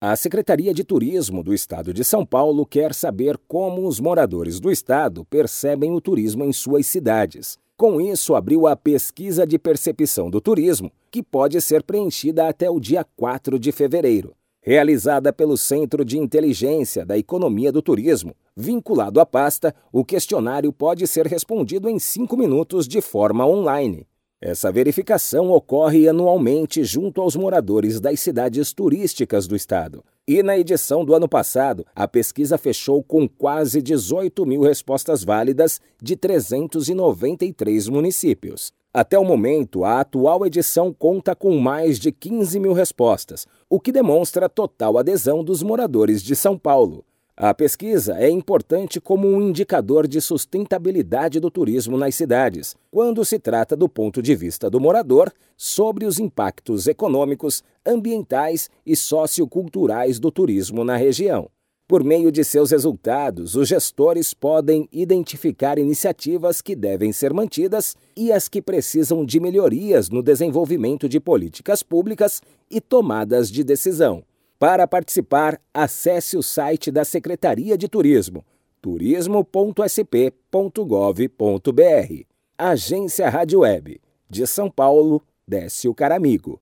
A Secretaria de Turismo do Estado de São Paulo quer saber como os moradores do estado percebem o turismo em suas cidades. Com isso, abriu a pesquisa de percepção do turismo, que pode ser preenchida até o dia 4 de fevereiro. Realizada pelo Centro de Inteligência da Economia do Turismo, vinculado à pasta, o questionário pode ser respondido em cinco minutos de forma online. Essa verificação ocorre anualmente junto aos moradores das cidades turísticas do estado. E na edição do ano passado, a pesquisa fechou com quase 18 mil respostas válidas de 393 municípios. Até o momento, a atual edição conta com mais de 15 mil respostas, o que demonstra total adesão dos moradores de São Paulo. A pesquisa é importante como um indicador de sustentabilidade do turismo nas cidades, quando se trata do ponto de vista do morador sobre os impactos econômicos, ambientais e socioculturais do turismo na região. Por meio de seus resultados, os gestores podem identificar iniciativas que devem ser mantidas e as que precisam de melhorias no desenvolvimento de políticas públicas e tomadas de decisão. Para participar, acesse o site da Secretaria de Turismo, turismo.sp.gov.br. Agência Rádio Web. De São Paulo, Décio Caramigo.